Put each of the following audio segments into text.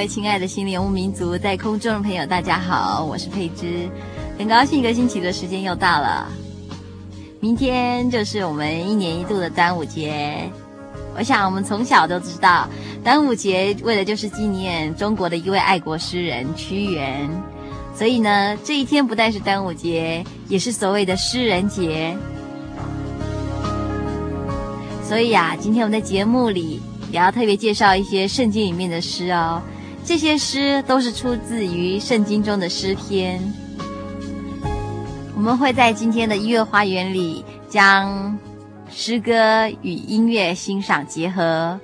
位亲爱的心灵游牧民族，在空中的朋友，大家好，我是佩芝，很高兴一个星期的时间又到了。明天就是我们一年一度的端午节。我想我们从小都知道，端午节为的就是纪念中国的一位爱国诗人屈原。所以呢，这一天不但是端午节，也是所谓的诗人节。所以啊，今天我们在节目里也要特别介绍一些圣经里面的诗哦。这些诗都是出自于圣经中的诗篇。我们会在今天的音乐花园里，将诗歌与音乐欣赏结合。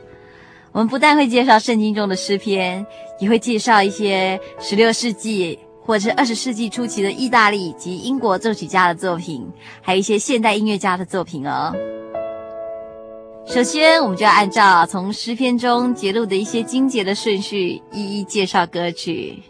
我们不但会介绍圣经中的诗篇，也会介绍一些十六世纪或者是二十世纪初期的意大利及英国作曲家的作品，还有一些现代音乐家的作品哦。首先，我们就要按照从诗篇中节录的一些经节的顺序，一一介绍歌曲。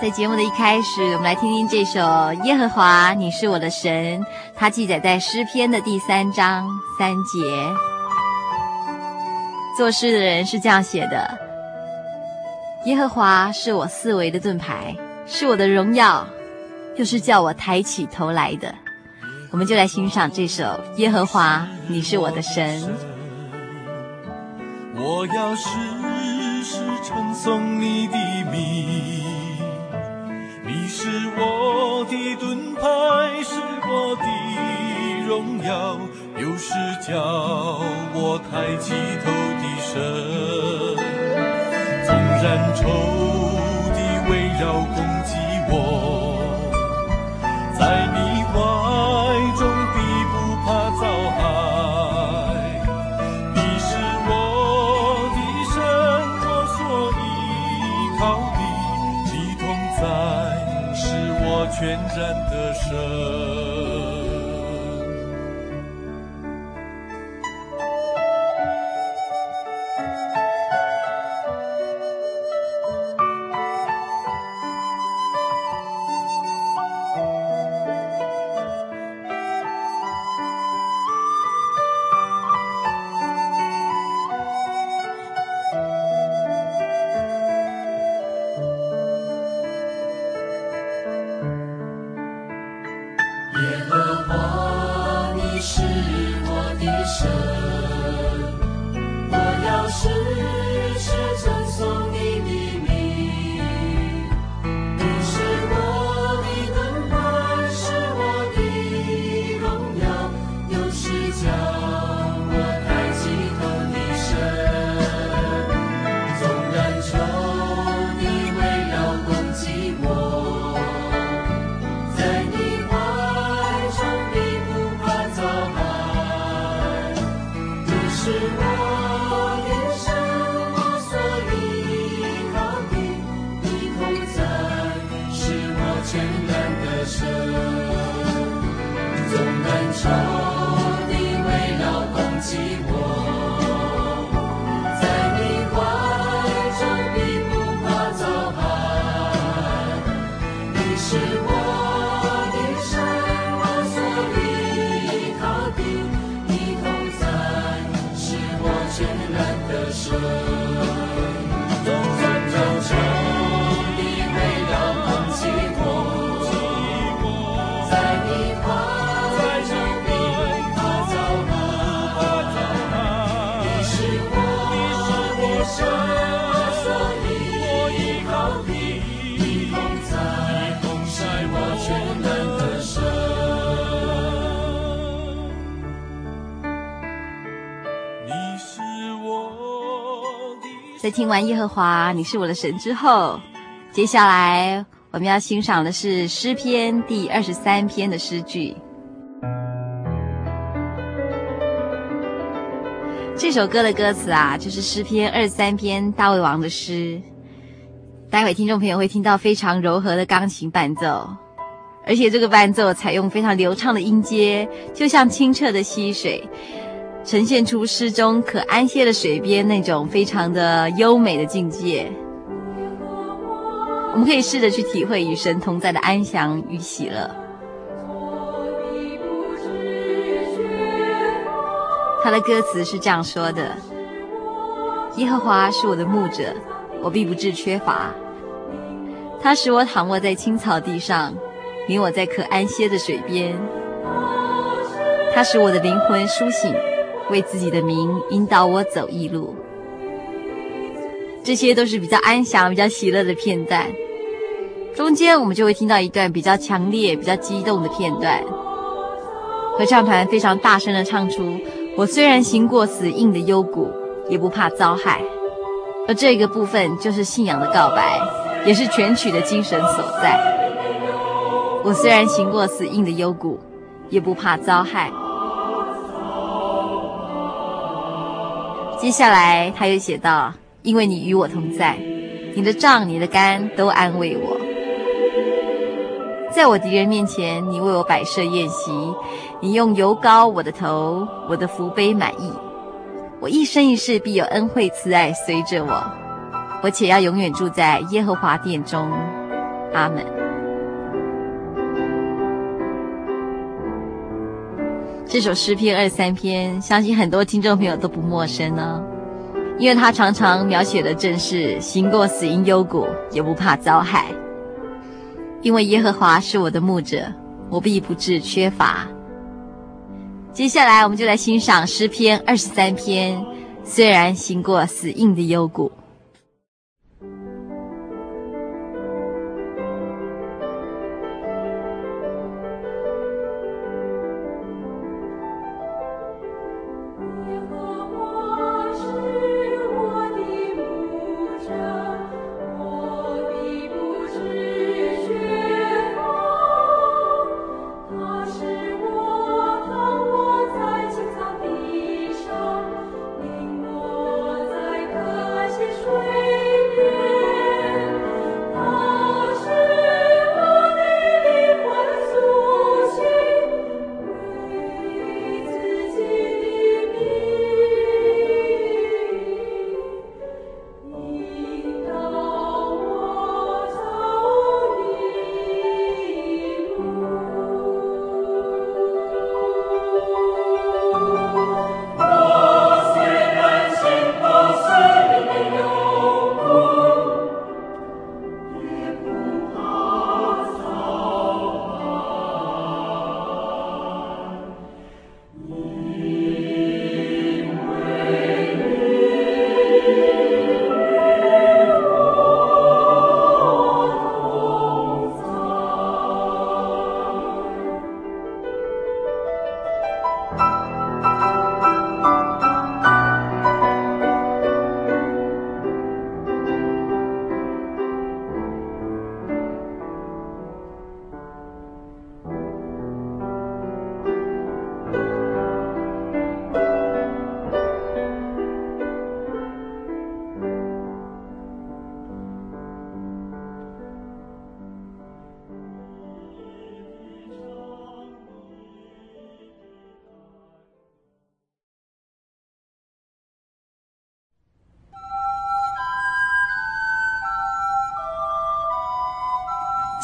在节目的一开始，我们来听听这首《耶和华，你是我的神》，它记载在诗篇的第三章三节。作诗的人是这样写的：“耶和华是我四围的盾牌。”是我的荣耀，又是叫我抬起头来的。我们就来欣赏这首《耶和华，你是我的神》。我要时时称颂你的名，你是我的盾牌，是我的荣耀，又是叫我抬起头的神。纵然愁要攻击。我在你怀中必不怕遭害，你是我的神，我所依靠的，你同在是我全然的神。听完耶和华你是我的神之后，接下来我们要欣赏的是诗篇第二十三篇的诗句。这首歌的歌词啊，就是诗篇二十三篇大卫王的诗。待会听众朋友会听到非常柔和的钢琴伴奏，而且这个伴奏采用非常流畅的音阶，就像清澈的溪水，呈现出诗中可安歇的水边那种非常的优美的境界。我们可以试着去体会与神同在的安详与喜乐。他的歌词是这样说的：“耶和华是我的牧者。”我必不致缺乏，他使我躺卧在青草地上，领我在可安歇的水边。他使我的灵魂苏醒，为自己的名引导我走义路。这些都是比较安详、比较喜乐的片段。中间我们就会听到一段比较强烈、比较激动的片段。合唱团非常大声地唱出：“我虽然行过死荫的幽谷，也不怕遭害。”而这个部分就是信仰的告白，也是全曲的精神所在。我虽然行过死荫的幽谷，也不怕遭害。接下来他又写道：“因为你与我同在，你的杖、你的竿都安慰我。在我敌人面前，你为我摆设宴席，你用油膏我的头，我的福杯满溢。”我一生一世必有恩惠慈爱随着我，我且要永远住在耶和华殿中。阿门。这首诗篇二十三篇，相信很多听众朋友都不陌生呢，因为他常常描写的正是行过死荫幽谷，也不怕遭害，因为耶和华是我的牧者，我必不致缺乏。接下来，我们就来欣赏诗篇二十三篇。虽然行过死荫的幽谷。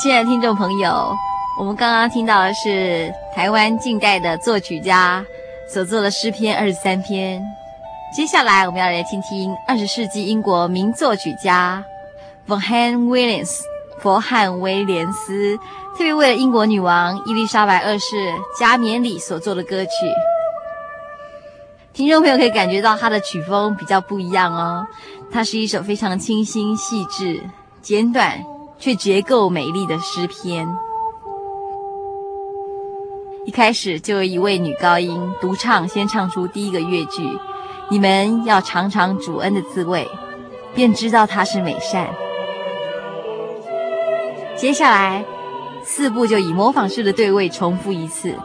亲爱的听众朋友，我们刚刚听到的是台湾近代的作曲家所作的诗篇二十三篇。接下来，我们要来听听二十世纪英国名作曲家 Vaughan Williams 佛汉威廉斯特别为了英国女王伊丽莎白二世加冕礼所作的歌曲。听众朋友可以感觉到它的曲风比较不一样哦，它是一首非常清新细致、简短。却结构美丽的诗篇，一开始就有一位女高音独唱，先唱出第一个乐句：“你们要尝尝主恩的滋味。”便知道他是美善。接下来四部就以模仿式的对位重复一次。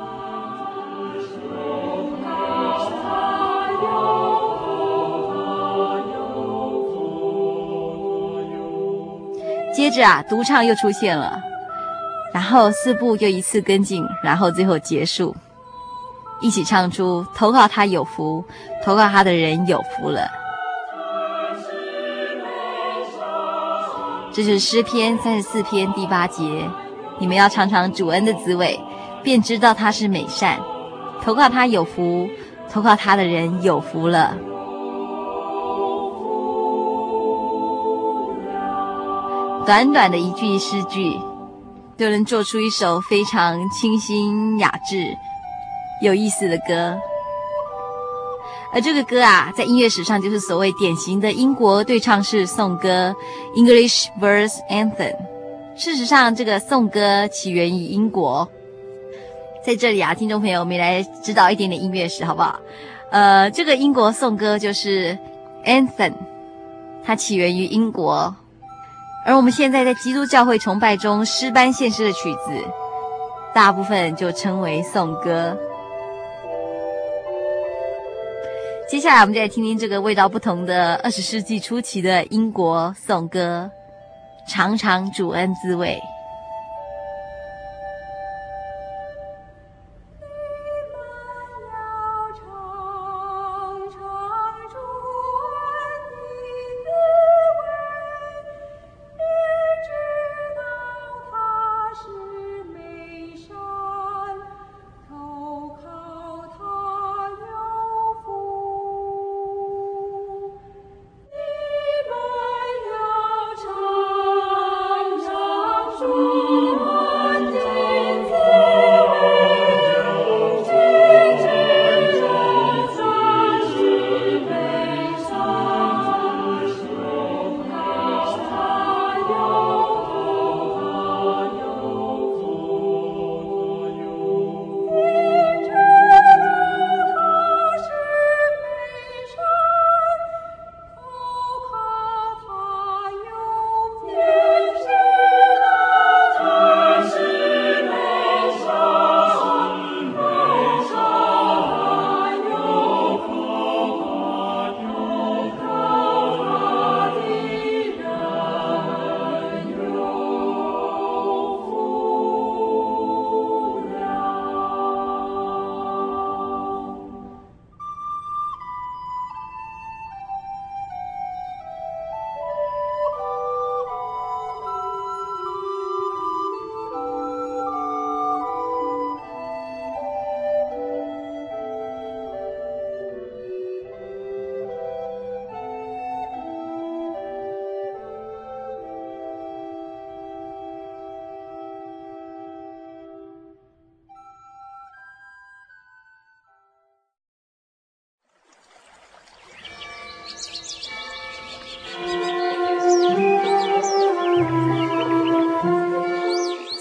接着啊，独唱又出现了，然后四部又一次跟进，然后最后结束，一起唱出“投靠他有福，投靠他的人有福了”。这是诗篇三十四篇第八节，你们要尝尝主恩的滋味，便知道他是美善。投靠他有福，投靠他的人有福了。短短的一句诗句，就能做出一首非常清新雅致、有意思的歌。而这个歌啊，在音乐史上就是所谓典型的英国对唱式颂歌 （English Verse Anthem）。事实上，这个颂歌起源于英国。在这里啊，听众朋友，我们来指导一点点音乐史，好不好？呃，这个英国颂歌就是 Anthem，它起源于英国。而我们现在在基督教会崇拜中诗班献诗的曲子，大部分就称为颂歌。接下来，我们就来听听这个味道不同的二十世纪初期的英国颂歌，尝尝主恩滋味。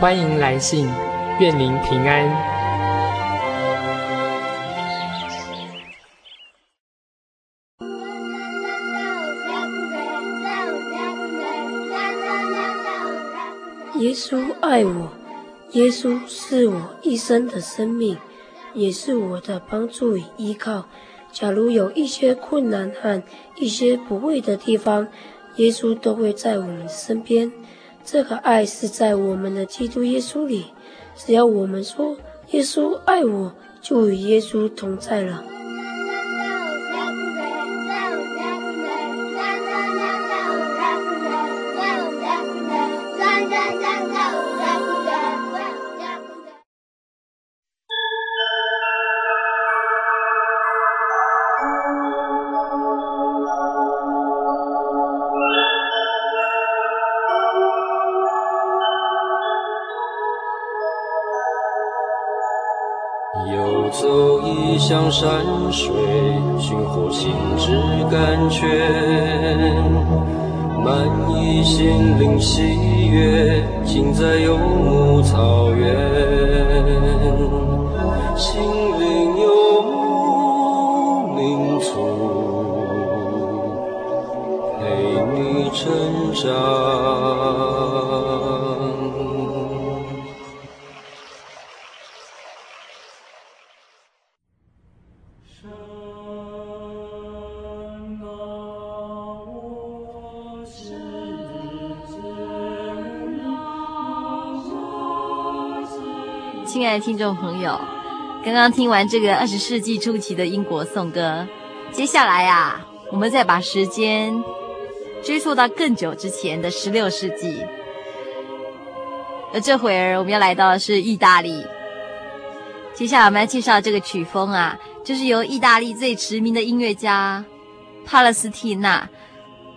欢迎来信，愿您平安。耶稣爱我，耶稣是我一生的生命，也是我的帮助与依靠。假如有一些困难和一些不会的地方，耶稣都会在我们身边。这个爱是在我们的基督耶稣里，只要我们说耶稣爱我，就与耶稣同在了。山水，寻获心之甘泉，满溢心灵喜悦，尽在游牧亲爱的听众朋友，刚刚听完这个二十世纪初期的英国颂歌，接下来啊，我们再把时间追溯到更久之前的十六世纪。而这会儿我们要来到的是意大利。接下来我们要介绍这个曲风啊，就是由意大利最驰名的音乐家帕勒斯蒂纳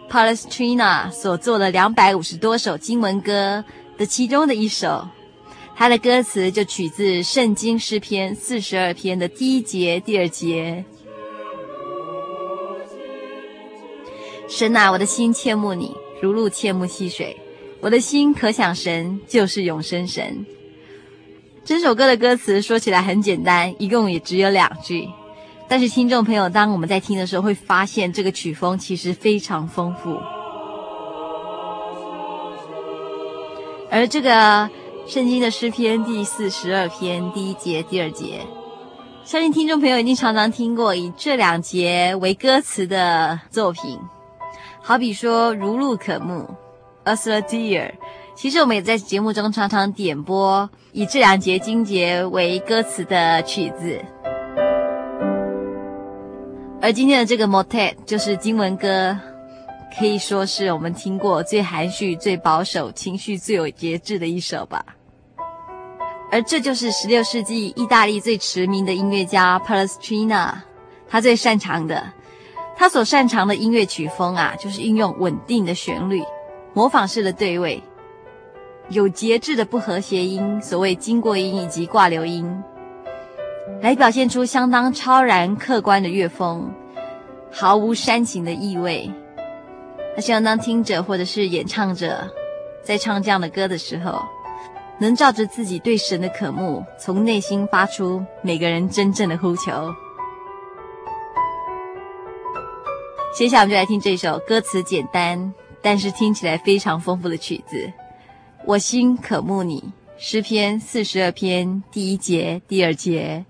（Palestrina） 所作的两百五十多首经文歌的其中的一首。它的歌词就取自《圣经诗篇》四十二篇的第一节、第二节。神啊，我的心切慕你，如鹿切慕溪水。我的心可想神，就是永生神。这首歌的歌词说起来很简单，一共也只有两句。但是听众朋友，当我们在听的时候，会发现这个曲风其实非常丰富。而这个。圣经的诗篇第四十二篇第一节、第二节，相信听众朋友已经常常听过以这两节为歌词的作品，好比说“如鹿可慕 ”，“as a deer”。其实我们也在节目中常常点播以这两节经节为歌词的曲子。而今天的这个 motet 就是经文歌，可以说是我们听过最含蓄、最保守、情绪最有节制的一首吧。而这就是十六世纪意大利最驰名的音乐家 Palestrina，他最擅长的，他所擅长的音乐曲风啊，就是运用稳定的旋律、模仿式的对位、有节制的不和谐音，所谓经过音以及挂留音，来表现出相当超然客观的乐风，毫无煽情的意味。他希望当听者或者是演唱者在唱这样的歌的时候。能照着自己对神的渴慕，从内心发出每个人真正的呼求。接下来我们就来听这首歌词简单，但是听起来非常丰富的曲子《我心渴慕你》，诗篇四十二篇第一节、第二节。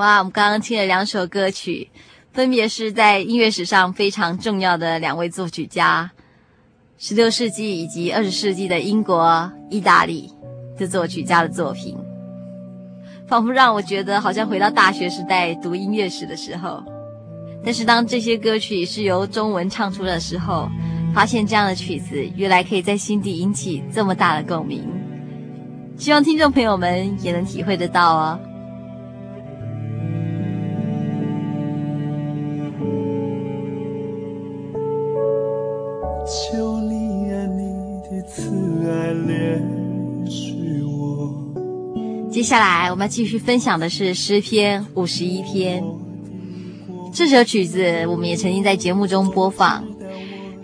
哇，我们刚刚听了两首歌曲，分别是在音乐史上非常重要的两位作曲家，十六世纪以及二十世纪的英国、意大利的作曲家的作品，仿佛让我觉得好像回到大学时代读音乐史的时候。但是当这些歌曲是由中文唱出的时候，发现这样的曲子原来可以在心底引起这么大的共鸣。希望听众朋友们也能体会得到哦。此爱恋是我接下来我们要继续分享的是诗篇五十一篇。这首曲子我们也曾经在节目中播放，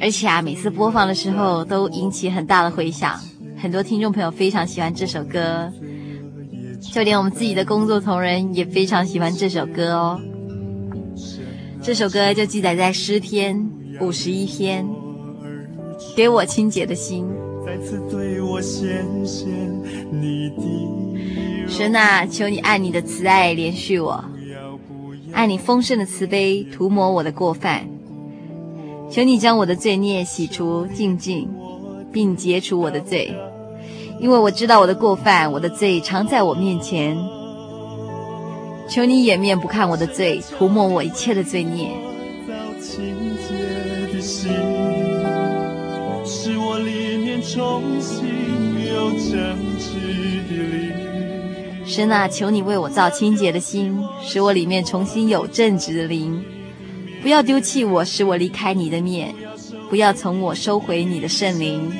而且啊，每次播放的时候都引起很大的回响。很多听众朋友非常喜欢这首歌，就连我们自己的工作同仁也非常喜欢这首歌哦。这首歌就记载在诗篇五十一篇，给我清洁的心。神啊，求你按你的慈爱怜恤我，按你丰盛的慈悲涂抹我的过犯，求你将我的罪孽洗除净尽。并解除我的罪，因为我知道我的过犯，我的罪常在我面前。求你掩面不看我的罪，涂抹我一切的罪孽。神啊，求你为我造清洁的心，使我里面重新有正直的灵。不要丢弃我，使我离开你的面。不要从我收回你的圣灵，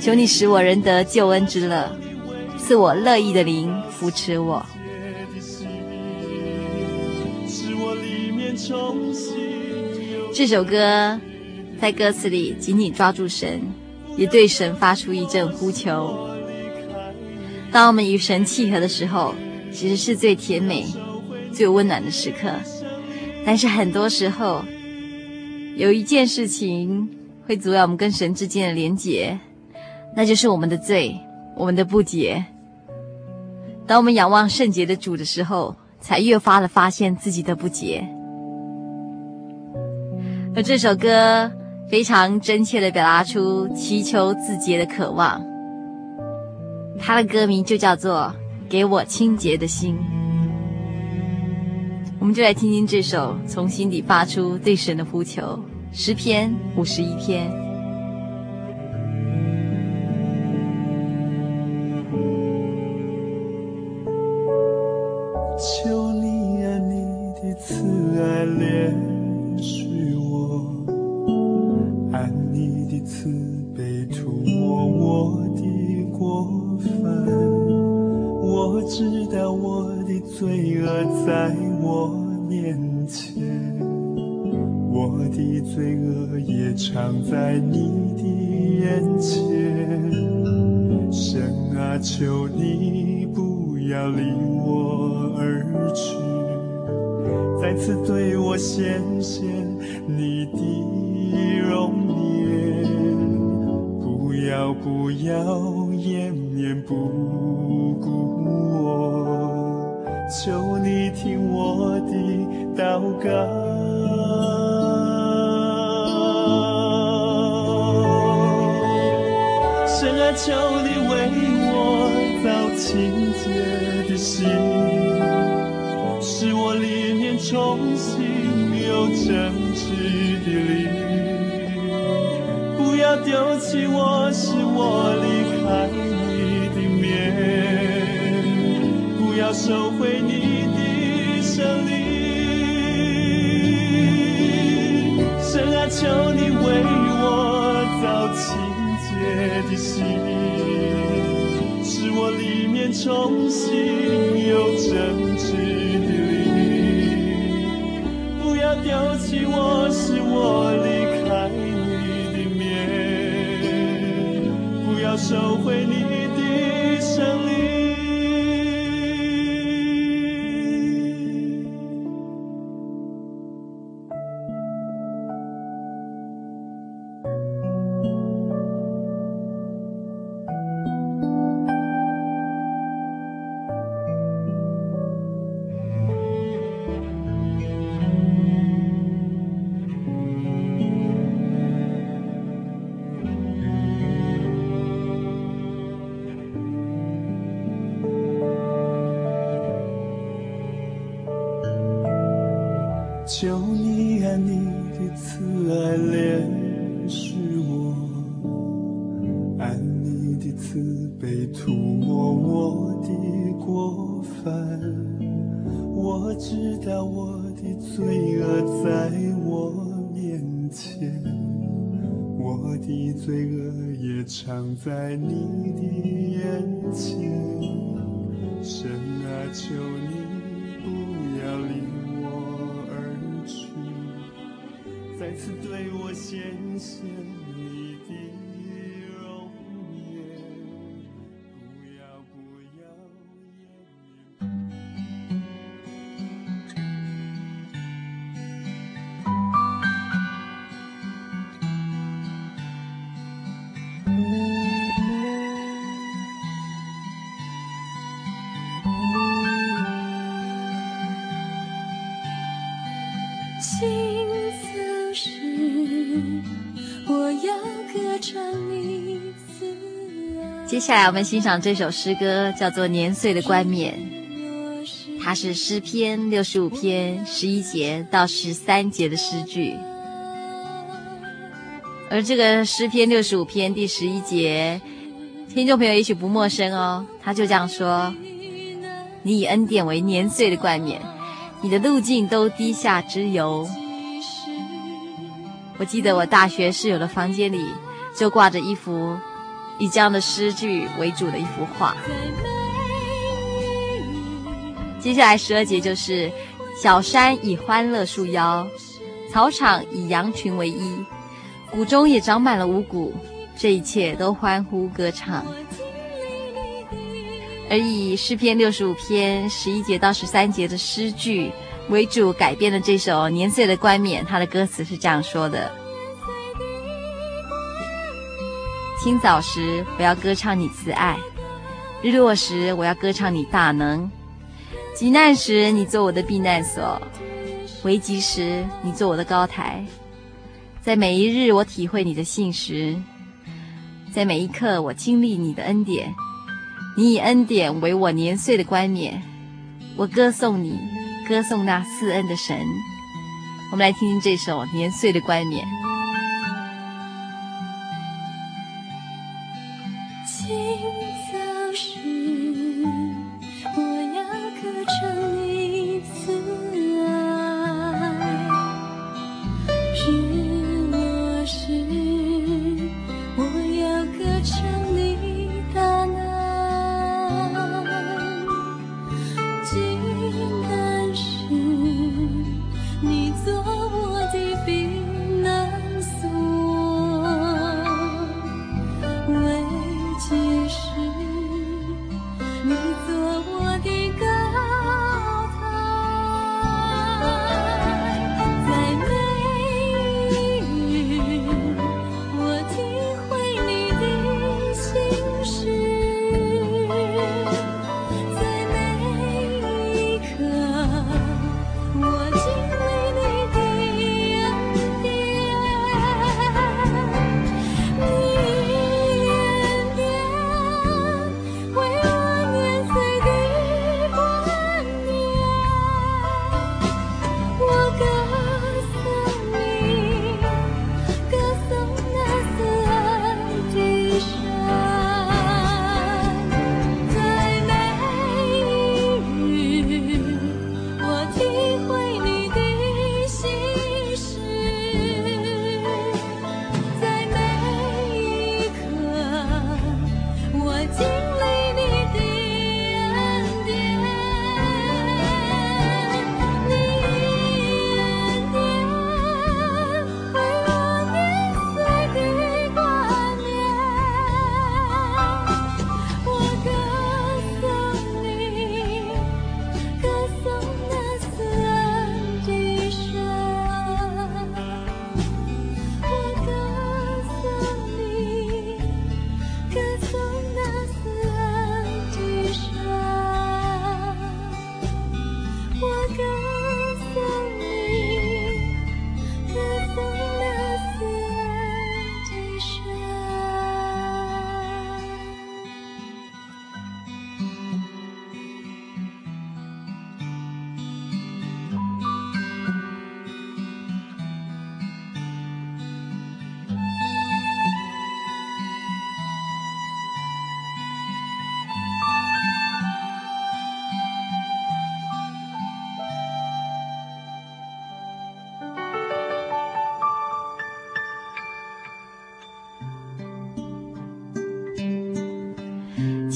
求你使我仍得救恩之乐，赐我乐意的灵扶持我。这首歌在歌词里紧紧抓住神，也对神发出一阵呼求。当我们与神契合的时候，其实是最甜美、最温暖的时刻。但是很多时候，有一件事情会阻碍我们跟神之间的连结，那就是我们的罪，我们的不洁。当我们仰望圣洁的主的时候，才越发的发现自己的不洁。而这首歌非常真切的表达出祈求自洁的渴望，他的歌名就叫做《给我清洁的心》。我们就来听听这首从心底发出对神的呼求，十篇五十一篇。也重新有真挚的你。不要丢弃我，是我显现你的容颜，不要不要接下来我们欣赏这首诗歌，叫做《年岁的冠冕》，它是诗篇六十五篇十一节到十三节的诗句。而这个诗篇六十五篇第十一节，听众朋友也许不陌生哦，他就这样说：“你以恩典为年岁的冠冕，你的路径都低下之油。”我记得我大学室友的房间里就挂着一幅。以这样的诗句为主的一幅画。接下来十二节就是：小山以欢乐束腰，草场以羊群为衣，谷中也长满了五谷，这一切都欢呼歌唱。而以诗篇六十五篇十一节到十三节的诗句为主改编的这首《年岁的冠冕》，它的歌词是这样说的。清早时，我要歌唱你慈爱；日落时，我要歌唱你大能。急难时，你做我的避难所；危急时，你做我的高台。在每一日，我体会你的信实；在每一刻，我经历你的恩典。你以恩典为我年岁的冠冕，我歌颂你，歌颂那赐恩的神。我们来听听这首《年岁的冠冕》。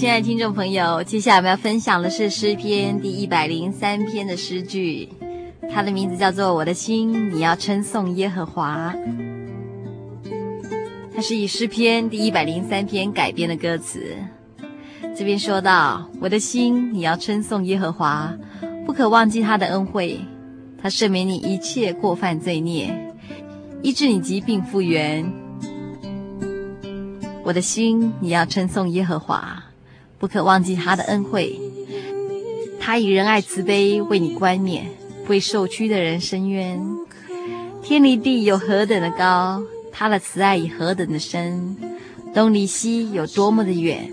亲爱的听众朋友，接下来我们要分享的是诗篇第一百零三篇的诗句，它的名字叫做《我的心，你要称颂耶和华》。它是以诗篇第一百零三篇改编的歌词。这边说到：“我的心，你要称颂耶和华，不可忘记他的恩惠，他赦免你一切过犯罪孽，医治你疾病复原。我的心，你要称颂耶和华。”不可忘记他的恩惠，他以仁爱慈悲为你冠冕，为受屈的人伸冤。天离地有何等的高，他的慈爱以何等的深。东离西有多么的远，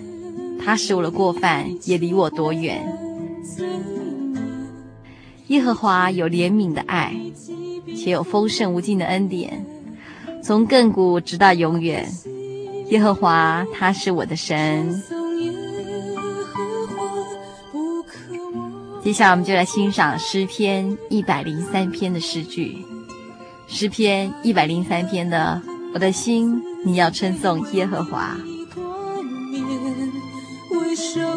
他使我的过犯也离我多远。耶和华有怜悯的爱，且有丰盛无尽的恩典，从亘古直到永远。耶和华他是我的神。接下来，我们就来欣赏诗篇一百零三篇的诗句。诗篇一百零三篇的，我的心，你要称颂耶和华。为什么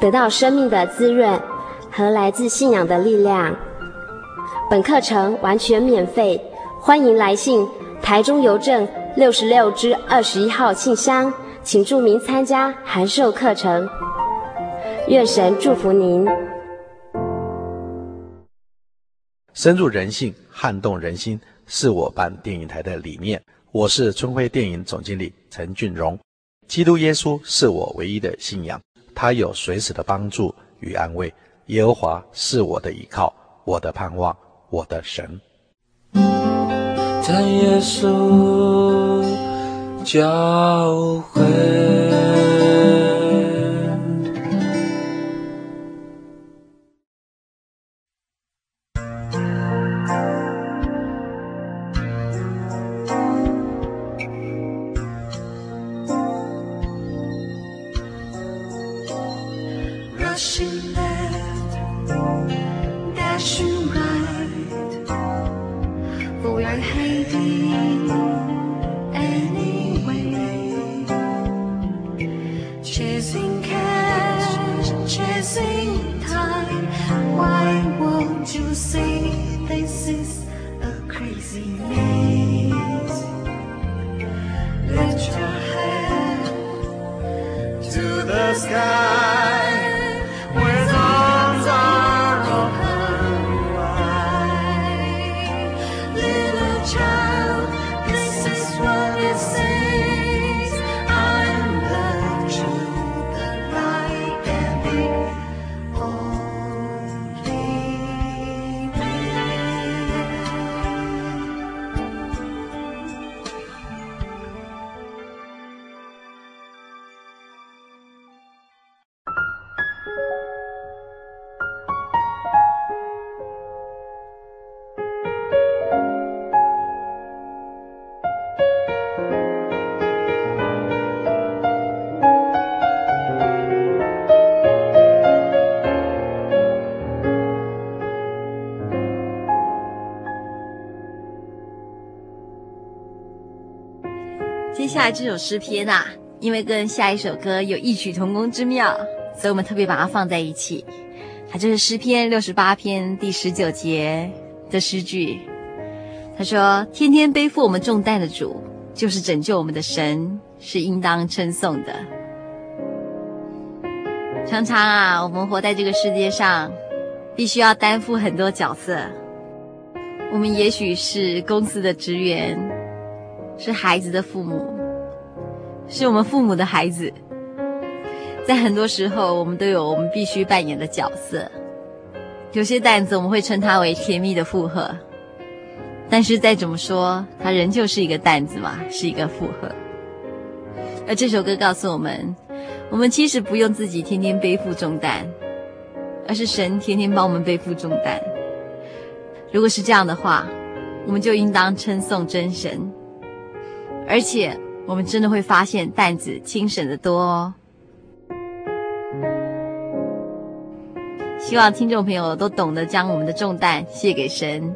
得到生命的滋润和来自信仰的力量。本课程完全免费，欢迎来信台中邮政六十六支二十一号信箱，请注明参加函授课程。愿神祝福您。深入人性，撼动人心，是我办电影台的理念。我是春晖电影总经理陈俊荣。基督耶稣是我唯一的信仰。他有随时的帮助与安慰，耶和华是我的依靠，我的盼望，我的神。在耶稣教会。下来这首诗篇啊，因为跟下一首歌有异曲同工之妙，所以我们特别把它放在一起。它就是诗篇六十八篇第十九节的诗句。他说：“天天背负我们重担的主，就是拯救我们的神，是应当称颂的。”常常啊，我们活在这个世界上，必须要担负很多角色。我们也许是公司的职员，是孩子的父母。是我们父母的孩子，在很多时候，我们都有我们必须扮演的角色。有些担子我们会称它为甜蜜的负荷，但是再怎么说，它仍旧是一个担子嘛，是一个负荷。而这首歌告诉我们，我们其实不用自己天天背负重担，而是神天天帮我们背负重担。如果是这样的话，我们就应当称颂真神，而且。我们真的会发现担子轻省的多哦。希望听众朋友都懂得将我们的重担卸给神。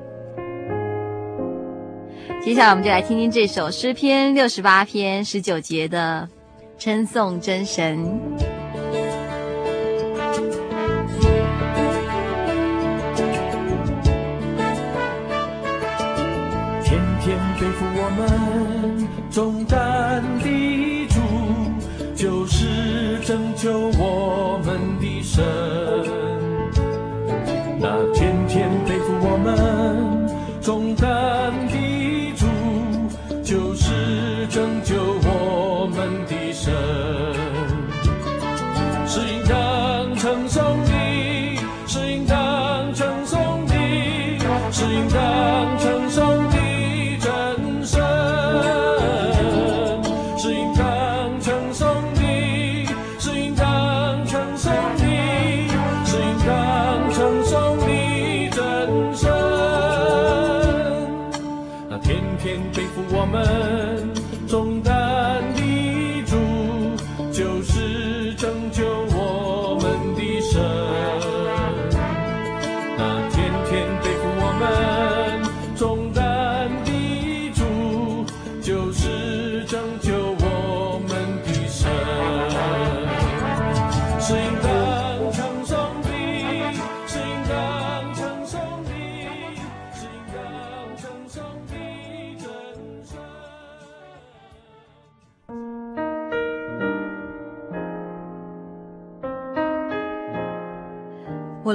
接下来，我们就来听听这首诗篇六十八篇十九节的称颂真神。天天背负我们重担的主，就是拯救我们的神。那天天背负我们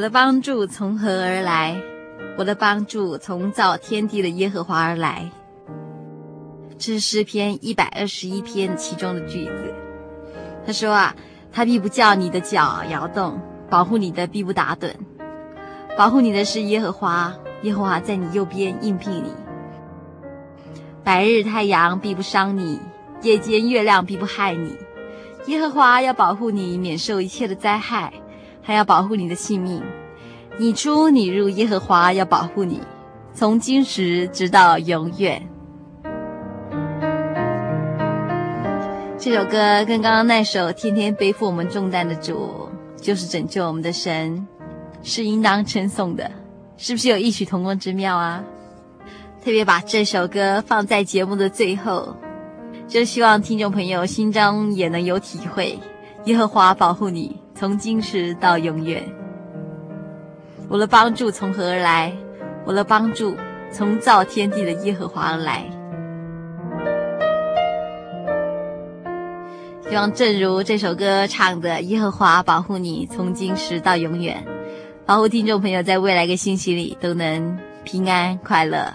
帮助从何而来？我的帮助从造天地的耶和华而来。这是诗篇一百二十一篇其中的句子。他说啊，他必不叫你的脚摇动，保护你的必不打盹。保护你的是耶和华，耶和华在你右边应庇你。白日太阳必不伤你，夜间月亮必不害你。耶和华要保护你免受一切的灾害。还要保护你的性命，你出你入，耶和华要保护你，从今时直到永远。这首歌跟刚刚那首天天背负我们重担的主，就是拯救我们的神，是应当称颂的，是不是有异曲同工之妙啊？特别把这首歌放在节目的最后，就希望听众朋友心中也能有体会，耶和华保护你。从今时到永远，我的帮助从何而来？我的帮助从造天地的耶和华而来。希望正如这首歌唱的，耶和华保护你，从今时到永远，保护听众朋友在未来一个星期里都能平安快乐。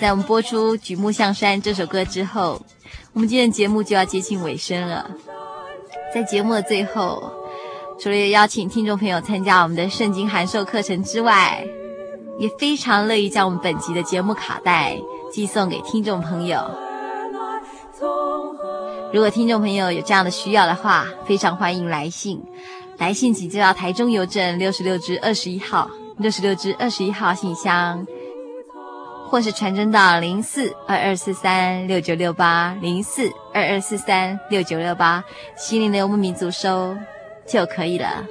在我们播出《举目向山》这首歌之后，我们今天的节目就要接近尾声了。在节目的最后，除了邀请听众朋友参加我们的圣经函授课程之外，也非常乐意将我们本集的节目卡带寄送给听众朋友。如果听众朋友有这样的需要的话，非常欢迎来信。来信请寄到台中邮政六十六支二十一号六十六支二十一号信箱，或是传真到零四二二四三六九六八零四二二四三六九六八，心灵的游牧民族收就可以了。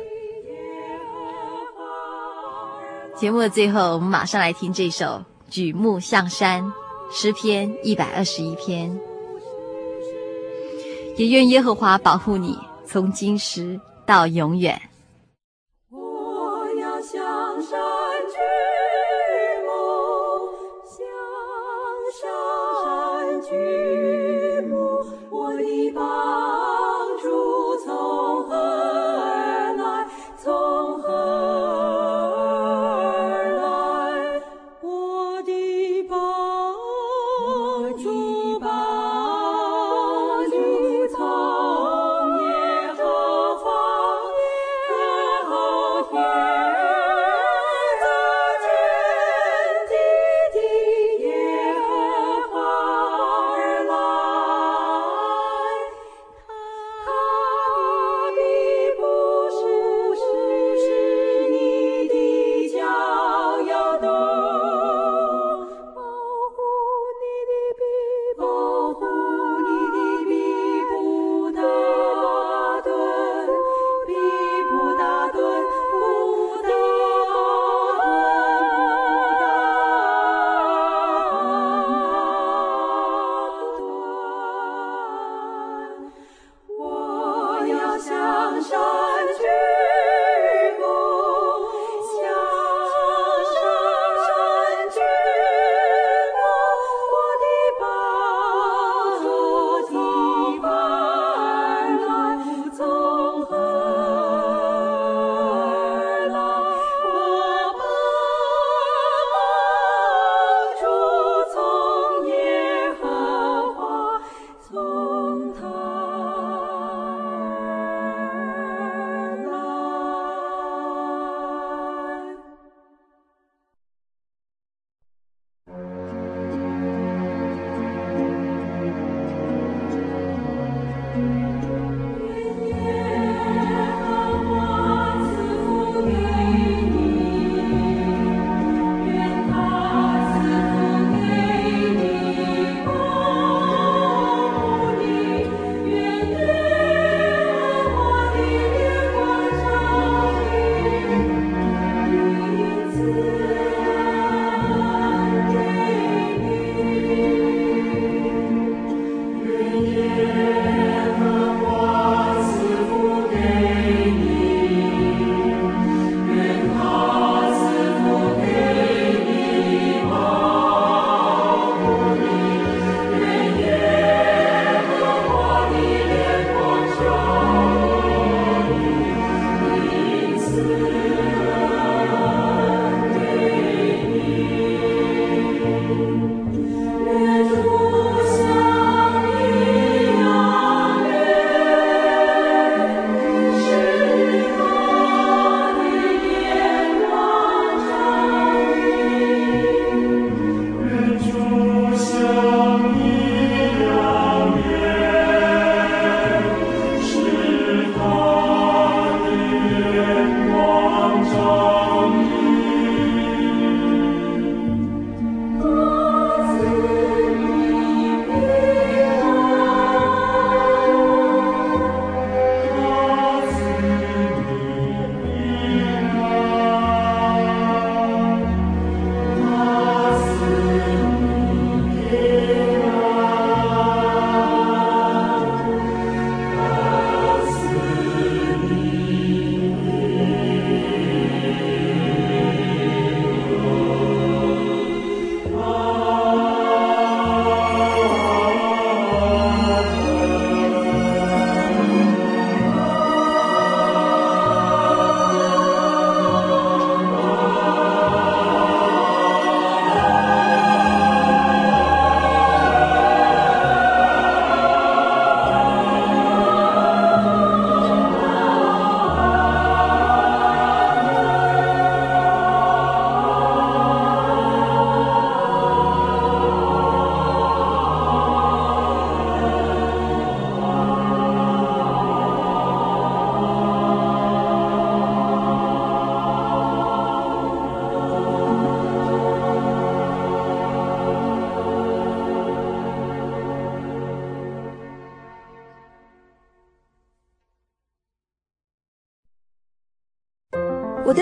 节目的最后，我们马上来听这首《举目向山》诗篇一百二十一篇。也愿耶和华保护你，从今时到永远。向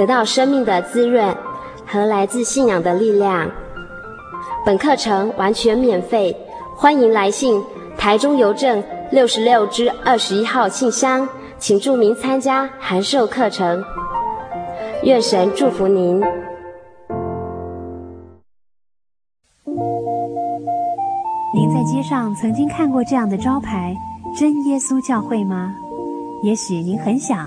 得到生命的滋润和来自信仰的力量。本课程完全免费，欢迎来信台中邮政六十六支二十一号信箱，请注明参加函授课程。愿神祝福您。您在街上曾经看过这样的招牌“真耶稣教会”吗？也许您很想，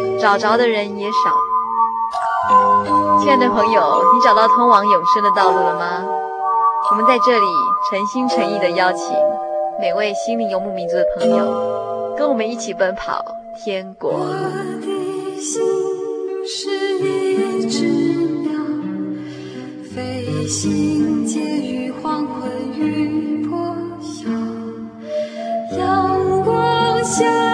找着的人也少。亲爱的朋友，你找到通往永生的道路了吗？我们在这里诚心诚意地邀请每位心灵游牧民族的朋友，跟我们一起奔跑天国。我的心是一只鸟，飞行介于黄昏与破晓，阳光下。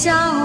笑。